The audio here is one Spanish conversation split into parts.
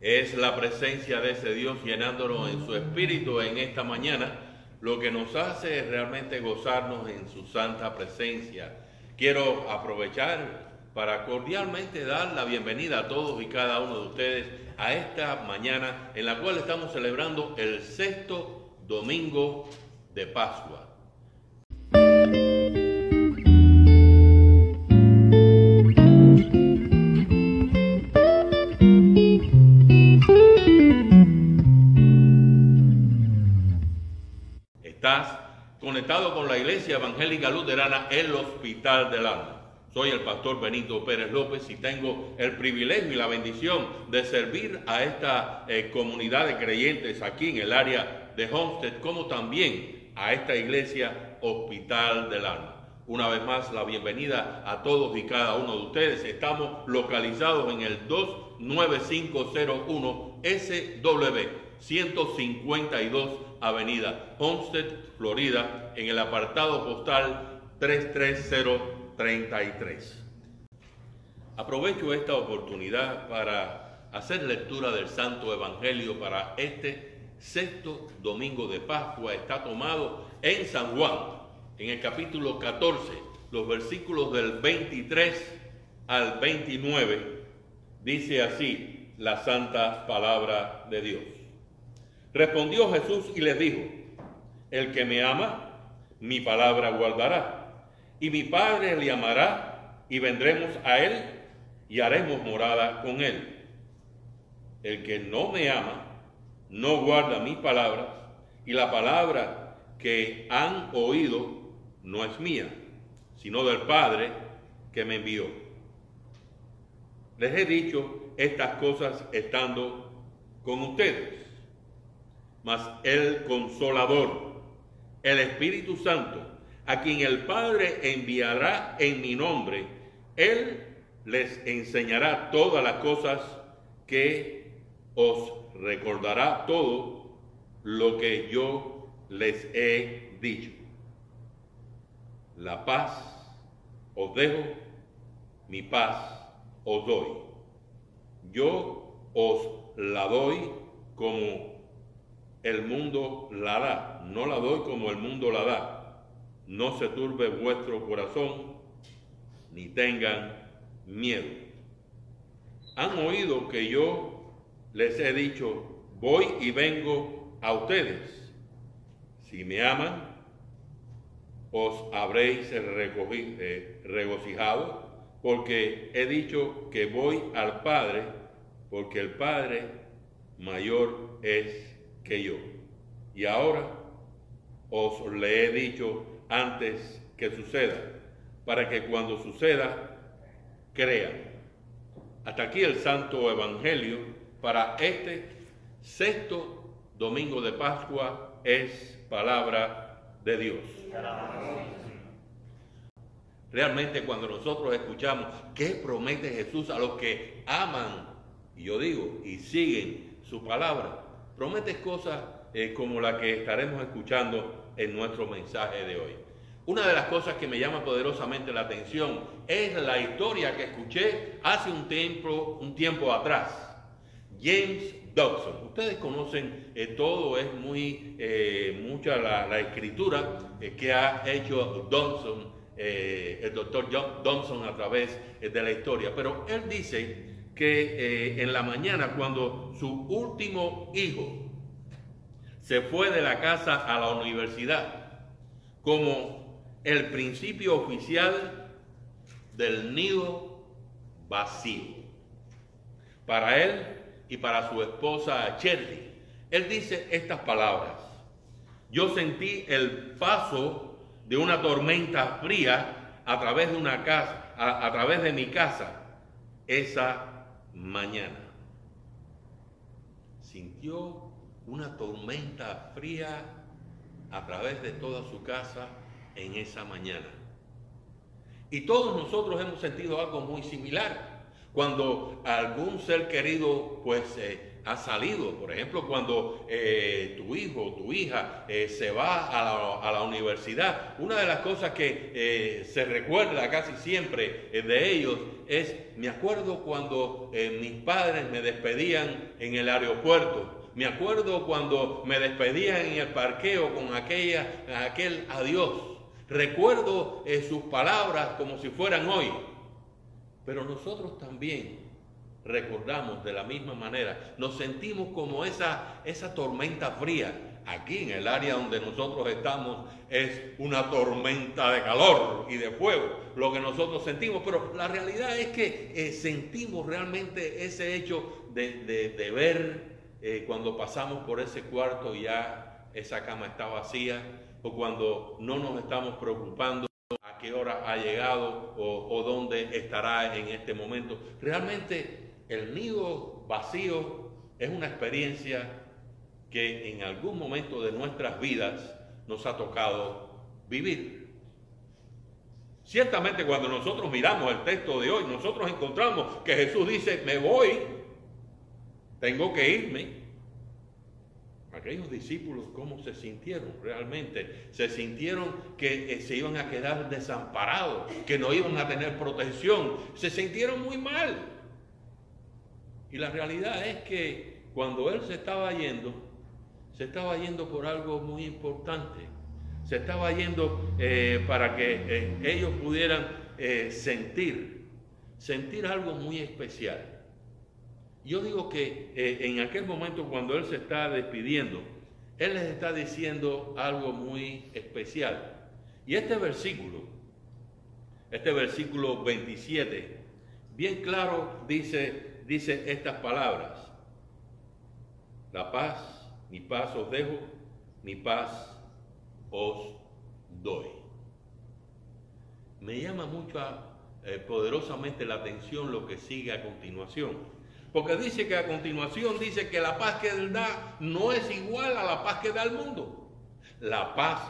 Es la presencia de ese Dios llenándonos en su espíritu en esta mañana lo que nos hace realmente gozarnos en su santa presencia. Quiero aprovechar para cordialmente dar la bienvenida a todos y cada uno de ustedes a esta mañana en la cual estamos celebrando el sexto domingo de Pascua. Conectado con la Iglesia Evangélica Luterana, el Hospital del Alma. Soy el pastor Benito Pérez López y tengo el privilegio y la bendición de servir a esta eh, comunidad de creyentes aquí en el área de Homestead, como también a esta iglesia Hospital del Alma. Una vez más, la bienvenida a todos y cada uno de ustedes. Estamos localizados en el 29501 SW 152 Avenida Homestead, Florida, en el apartado postal 33033. Aprovecho esta oportunidad para hacer lectura del Santo Evangelio para este sexto domingo de Pascua. Está tomado en San Juan, en el capítulo 14, los versículos del 23 al 29. Dice así la santa palabra de Dios. Respondió Jesús y les dijo, el que me ama, mi palabra guardará, y mi Padre le amará, y vendremos a él y haremos morada con él. El que no me ama, no guarda mis palabras, y la palabra que han oído no es mía, sino del Padre que me envió. Les he dicho estas cosas estando con ustedes mas el consolador, el Espíritu Santo, a quien el Padre enviará en mi nombre, Él les enseñará todas las cosas que os recordará todo lo que yo les he dicho. La paz os dejo, mi paz os doy. Yo os la doy como el mundo la da, no la doy como el mundo la da. No se turbe vuestro corazón, ni tengan miedo. Han oído que yo les he dicho, voy y vengo a ustedes. Si me aman, os habréis eh, regocijado, porque he dicho que voy al Padre, porque el Padre mayor es que yo. Y ahora os le he dicho antes que suceda, para que cuando suceda, crean. Hasta aquí el Santo Evangelio para este sexto domingo de Pascua es palabra de Dios. Realmente cuando nosotros escuchamos qué promete Jesús a los que aman, y yo digo, y siguen su palabra, prometes cosas eh, como la que estaremos escuchando en nuestro mensaje de hoy. Una de las cosas que me llama poderosamente la atención es la historia que escuché hace un tiempo, un tiempo atrás. James Dodson. Ustedes conocen eh, todo, es muy eh, mucha la, escritura que ha hecho Dodson, el doctor John Dodson a través de la historia. Pero él dice que eh, en la mañana cuando su último hijo se fue de la casa a la universidad como el principio oficial del nido vacío. Para él y para su esposa Cherry, él dice estas palabras. Yo sentí el paso de una tormenta fría a través de una casa, a, a través de mi casa. Esa mañana. Sintió una tormenta fría a través de toda su casa en esa mañana. Y todos nosotros hemos sentido algo muy similar. Cuando algún ser querido pues eh, ha salido, por ejemplo, cuando eh, tu hijo o tu hija eh, se va a la, universidad, una de las cosas que se recuerda casi siempre de ellos es, me acuerdo cuando mis padres me despedían en el aeropuerto, me acuerdo cuando me despedían en el parqueo con aquella, aquel adiós, recuerdo sus palabras como si fueran hoy. Pero nosotros también recordamos de la misma manera, nos sentimos como esa, esa tormenta fría. Aquí en el área donde nosotros estamos es una tormenta de calor y de fuego, lo que nosotros sentimos, pero la realidad es que eh, sentimos realmente ese hecho de, ver eh, cuando pasamos por ese cuarto y ya esa cama está vacía, o cuando no nos estamos preocupando a qué hora ha llegado o, dónde estará en este momento. Realmente el nido vacío es una experiencia que en algún momento de nuestras vidas nos ha tocado vivir. Ciertamente cuando nosotros miramos el texto de hoy, nosotros encontramos que Jesús dice, me voy, tengo que irme, aquellos discípulos cómo se sintieron realmente. Se sintieron que eh, se iban a quedar desamparados, que no iban a tener protección. Se sintieron muy mal. Y la realidad es que cuando él se estaba yendo, se estaba yendo por algo muy importante. Se estaba yendo eh, para que eh, ellos pudieran sentir, sentir algo muy especial. Yo digo que eh, en aquel momento cuando Él se está despidiendo, Él les está diciendo algo muy especial. Y este versículo, este versículo 27, bien claro dice, dice estas palabras. La paz, mi paz os dejo, mi paz os doy. Me llama mucho eh, poderosamente la atención lo que sigue a continuación. Porque dice que a continuación dice que la paz que Él da no es igual a la paz que da el mundo. La paz,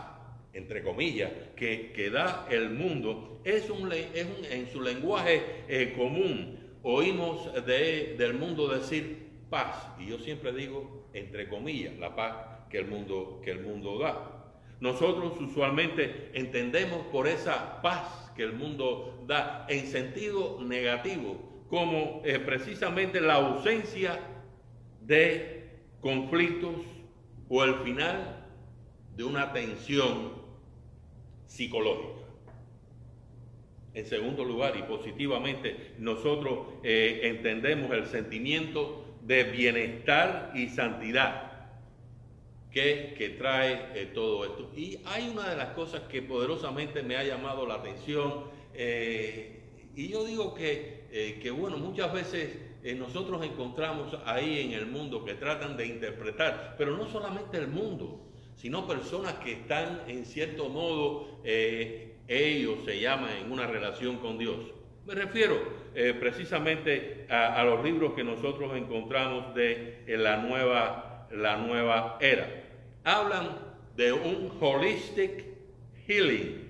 entre comillas, que, que da el mundo es, un, es un, en su lenguaje eh, común. Oímos de, del mundo decir paz. Y yo siempre digo, entre comillas, la paz que el mundo, que el mundo da. Nosotros usualmente entendemos por esa paz que el mundo da en sentido negativo, como eh, precisamente la ausencia de conflictos o el final de una tensión psicológica. En segundo lugar, y positivamente, nosotros eh, entendemos el sentimiento de bienestar y santidad que, trae eh, todo esto. Y hay una de las cosas que poderosamente me ha llamado la atención, y yo digo que eh, que bueno, muchas veces eh, nosotros encontramos ahí en el mundo que tratan de interpretar, pero no solamente el mundo, sino personas que están en cierto modo, eh, ellos se llaman en una relación con Dios. Me refiero precisamente a, los libros que nosotros encontramos de la, nueva, la nueva era. Hablan de un holistic healing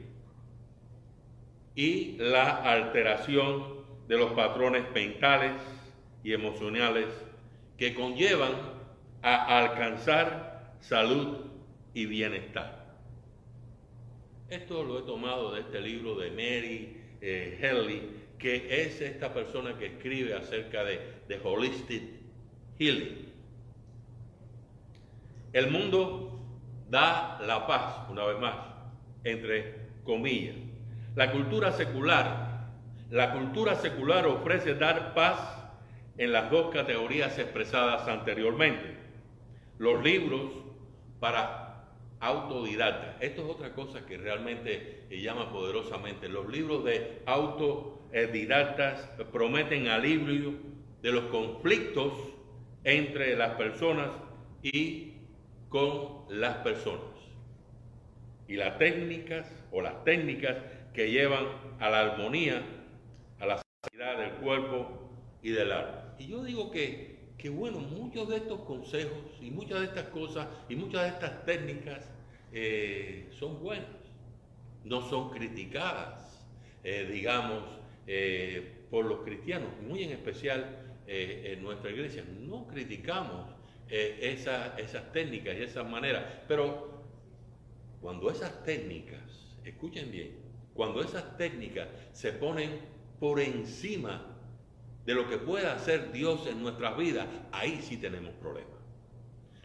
y la alteración de los patrones mentales y emocionales que conllevan a alcanzar salud y bienestar. Esto lo he tomado de este libro de Mary eh, que es esta persona que escribe acerca de, Holistic Healing. El mundo da la paz, una vez más, entre comillas. La cultura secular la cultura secular ofrece dar paz en las dos categorías expresadas anteriormente. Los libros para autodidactas. Esto es otra cosa que realmente llama poderosamente. Los libros de autodidactas prometen alivio de los conflictos entre las personas y con las personas. Y las técnicas o las técnicas que llevan a la armonía a la sanidad del cuerpo y del alma. Y yo digo que, que, bueno, muchos de estos consejos y muchas de estas cosas y muchas de estas técnicas eh, son buenas, no son criticadas, eh, digamos, eh, por los cristianos, muy en especial en nuestra iglesia. No criticamos esas técnicas y esas maneras, pero cuando esas técnicas, escuchen bien, cuando esas técnicas se ponen por encima de lo que pueda hacer Dios en nuestras vidas, ahí sí tenemos problemas.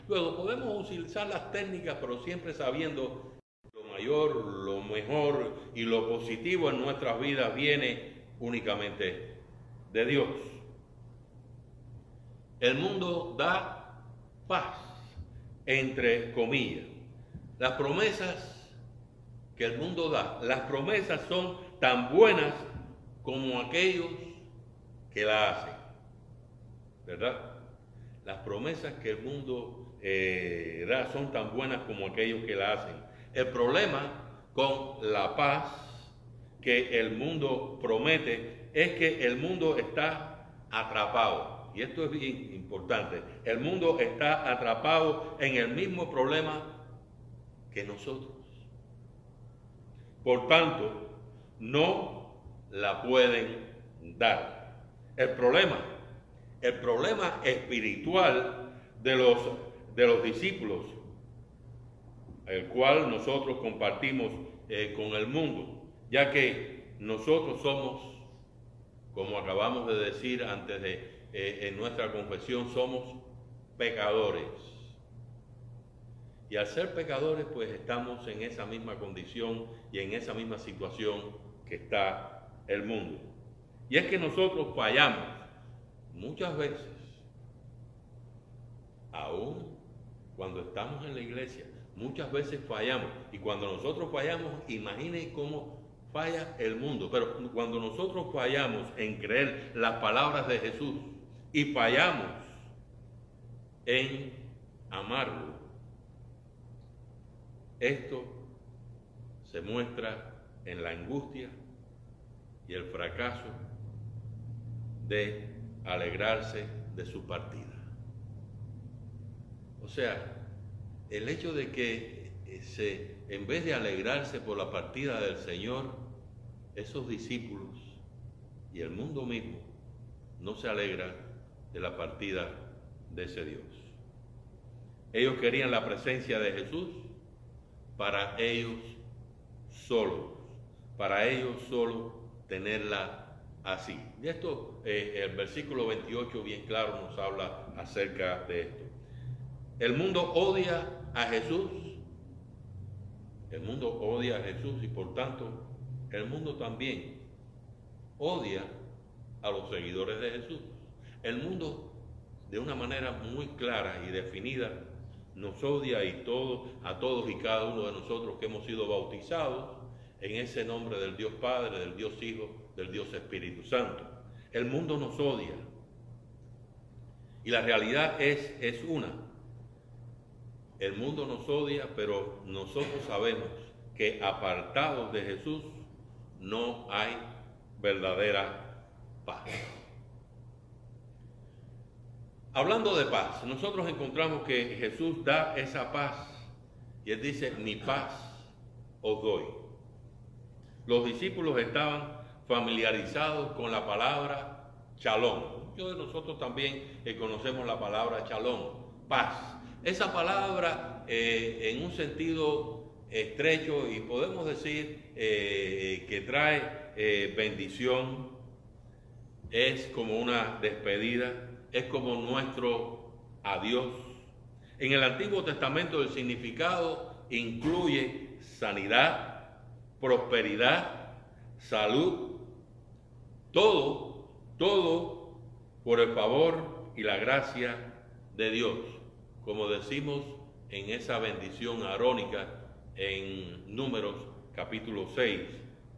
Luego podemos utilizar las técnicas, pero siempre sabiendo lo mayor, lo mejor y lo positivo en nuestras vidas viene únicamente de Dios. El mundo da paz, entre comillas. Las promesas que el mundo da, las promesas son tan buenas como aquellos que la hacen. ¿Verdad? Las promesas que el mundo eh, da son tan buenas como aquellos que la hacen. El problema con la paz que el mundo promete es que el mundo está atrapado. Y esto es bien importante. El mundo está atrapado en el mismo problema que nosotros. Por tanto, no la pueden dar. El problema, el problema espiritual de los, de los discípulos, el cual nosotros compartimos eh, con el mundo, ya que nosotros somos, como acabamos de decir antes de eh, en nuestra confesión, somos pecadores. Y al ser pecadores, pues estamos en esa misma condición y en esa misma situación que está el mundo. Y es que nosotros fallamos muchas veces, aún cuando estamos en la iglesia, muchas veces fallamos. Y cuando nosotros fallamos, imaginen cómo falla el mundo. Pero cuando nosotros fallamos en creer las palabras de Jesús y fallamos en amarlo, esto se muestra en la angustia y el fracaso de alegrarse de su partida. O sea, el hecho de que eh, en vez de alegrarse por la partida del Señor, esos discípulos y el mundo mismo no se alegra de la partida de ese Dios. Ellos querían la presencia de Jesús para ellos solos, para ellos solo tenerla así. Y esto, eh, el versículo 28 bien claro nos habla acerca de esto. El mundo odia a Jesús, el mundo odia a Jesús y por tanto el mundo también odia a los seguidores de Jesús. El mundo de una manera muy clara y definida nos odia y a todos y cada uno de nosotros que hemos sido bautizados en ese nombre del Dios Padre, del Dios Hijo, del Dios Espíritu Santo. El mundo nos odia. Y la realidad es, es una. El mundo nos odia, pero nosotros sabemos que apartados de Jesús no hay verdadera paz. Hablando de paz, nosotros encontramos que Jesús da esa paz y él dice, mi paz os doy. Los discípulos estaban familiarizados con la palabra chalón. Muchos de nosotros también eh, conocemos la palabra chalón, paz. Esa palabra eh, en un sentido estrecho y podemos decir eh, que trae bendición, es como una despedida, es como nuestro adiós. En el Antiguo Testamento el significado incluye sanidad, prosperidad, salud, todo, todo por el favor y la gracia de Dios, como decimos en esa bendición arónica en Números capítulo 6,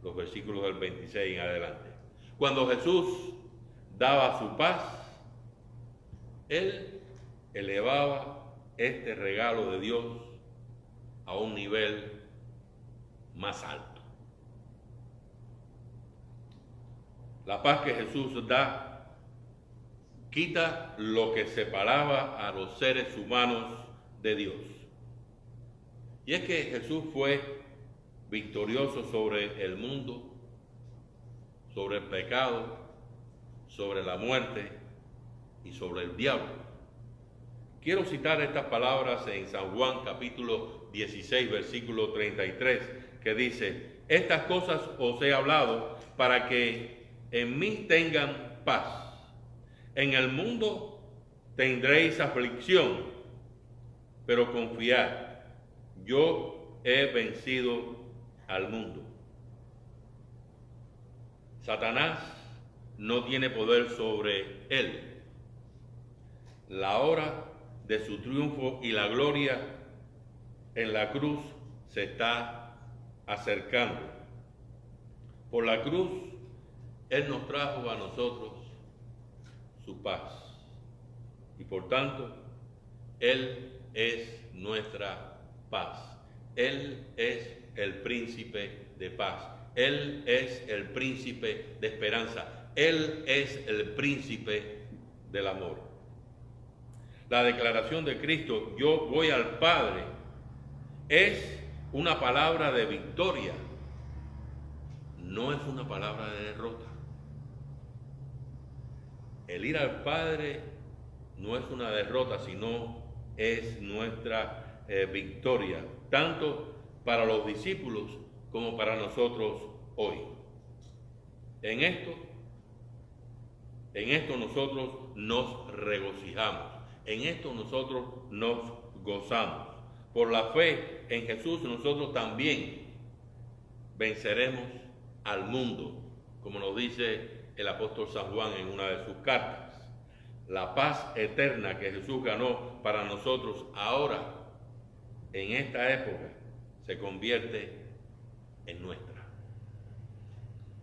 los versículos del 26 en adelante. Cuando Jesús daba su paz, Él elevaba este regalo de Dios a un nivel más alto. La paz que Jesús da quita lo que separaba a los seres humanos de Dios. Y es que Jesús fue victorioso sobre el mundo, sobre el pecado sobre la muerte y sobre el diablo. Quiero citar estas palabras en San Juan capítulo 16, versículo 33, que dice, estas cosas os he hablado para que en mí tengan paz. En el mundo tendréis aflicción, pero confiad, yo he vencido al mundo. Satanás no tiene poder sobre él. La hora de su triunfo y la gloria en la cruz se está acercando. Por la cruz, Él nos trajo a nosotros su paz. Y por tanto, Él es nuestra paz. Él es el príncipe de paz. Él es el príncipe de esperanza. Él es el príncipe del amor. La declaración de Cristo, yo voy al Padre, es una palabra de victoria, no es una palabra de derrota. El ir al Padre no es una derrota, sino es nuestra eh, victoria, tanto para los discípulos como para nosotros hoy. En esto, en esto nosotros nos regocijamos, en esto nosotros nos gozamos. Por la fe en Jesús nosotros también venceremos al mundo, como nos dice el apóstol San Juan en una de sus cartas. La paz eterna que Jesús ganó para nosotros ahora, en esta época, se convierte en nuestra.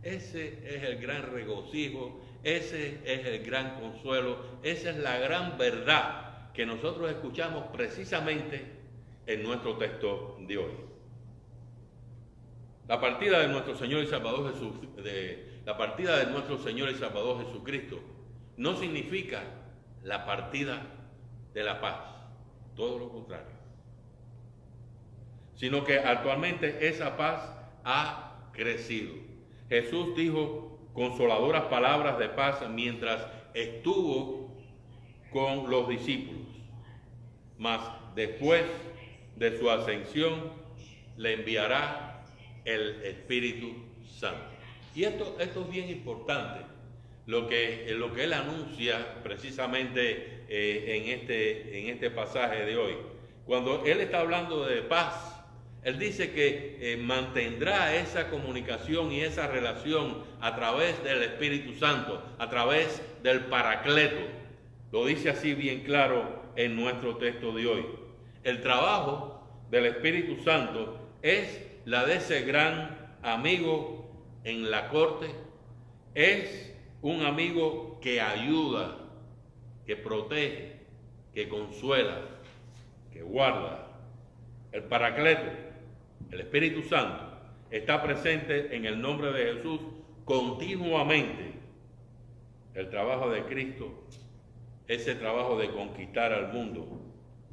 Ese es el gran regocijo, ese es el gran consuelo, esa es la gran verdad que nosotros escuchamos precisamente en nuestro texto de hoy. La partida de nuestro Señor y Salvador Jesús, de, la partida de nuestro Señor y Salvador Jesucristo no significa la partida de la paz, todo lo contrario, sino que actualmente esa paz ha crecido. Jesús dijo consoladoras palabras de paz mientras estuvo con los discípulos, mas después de su ascensión le enviará el Espíritu Santo. Y esto, es bien importante, lo que, lo que él anuncia precisamente eh, en, este, en este pasaje de hoy. Cuando él está hablando de paz, él dice que eh, mantendrá esa comunicación y esa relación a través del Espíritu Santo, a través del Paracleto. Lo dice así bien claro en nuestro texto de hoy. El trabajo del Espíritu Santo es la de ese gran amigo en la corte. Es un amigo que ayuda, que protege, que consuela, que guarda. El Paracleto el Espíritu Santo, está presente en el nombre de Jesús continuamente. El trabajo de Cristo, ese trabajo de conquistar al mundo,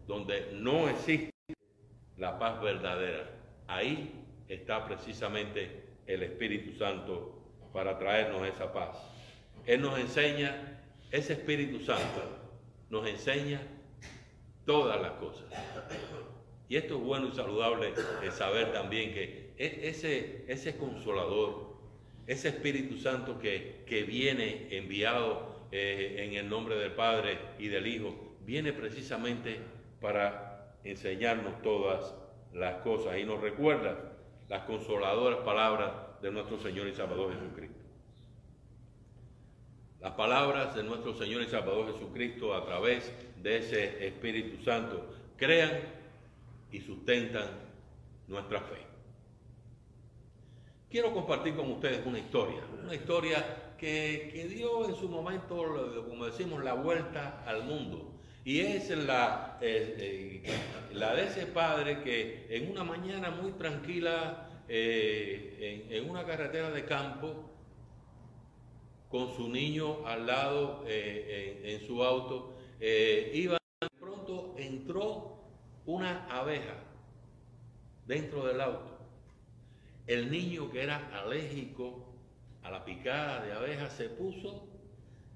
donde no existe la paz verdadera. Ahí está precisamente el Espíritu Santo para traernos esa paz. Él nos enseña, ese Espíritu Santo nos enseña todas las cosas. Y esto es bueno y saludable saber también que ese, ese consolador, ese Espíritu Santo que, que viene enviado eh, en el nombre del Padre y del Hijo, viene precisamente para enseñarnos todas las cosas y nos recuerda las consoladoras palabras de nuestro Señor y Salvador Jesucristo. Las palabras de nuestro Señor y Salvador Jesucristo a través de ese Espíritu Santo crean y sustentan nuestra fe. Quiero compartir con ustedes una historia, una historia que, dio en su momento, como decimos, la vuelta al mundo. Y es la, eh, eh, la de ese padre que en una mañana muy tranquila, eh, en, una carretera de campo, con su niño al lado en, en, su auto, iba, de pronto entró una abeja dentro del auto. El niño que era alérgico a la picada de abeja se puso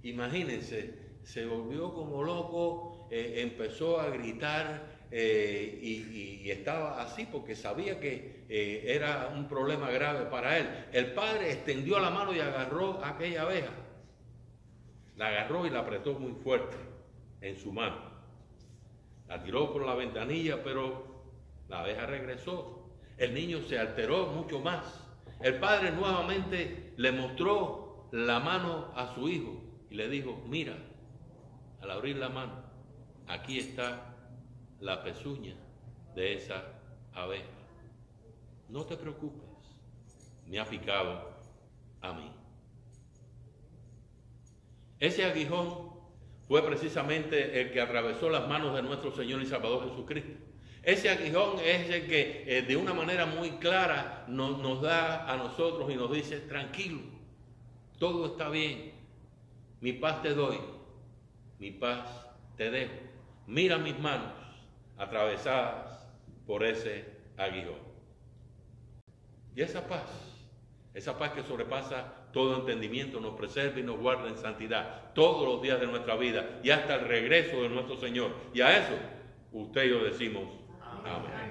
imagínense, se volvió como loco, eh, empezó a gritar eh, y, estaba así porque sabía que eh, era un problema grave para él. El padre extendió la mano y agarró aquella abeja. La agarró y la apretó muy fuerte en su mano. La tiró por la ventanilla, pero la abeja regresó. El niño se alteró mucho más. El padre nuevamente le mostró la mano a su hijo y le dijo, mira, al abrir la mano, aquí está la pezuña de esa abeja. No te preocupes, me ha picado a mí. Ese aguijón fue precisamente el que atravesó las manos de nuestro Señor y Salvador Jesucristo. Ese aguijón es el que eh, de una manera muy clara nos da a nosotros y nos dice, tranquilo, todo está bien, mi paz te doy, mi paz te dejo. Mira mis manos atravesadas por ese aguijón. Y esa paz, esa paz que sobrepasa todo entendimiento, nos preserva y nos guarda en santidad todos los días de nuestra vida y hasta el regreso de nuestro Señor. Y a eso usted y yo decimos amén.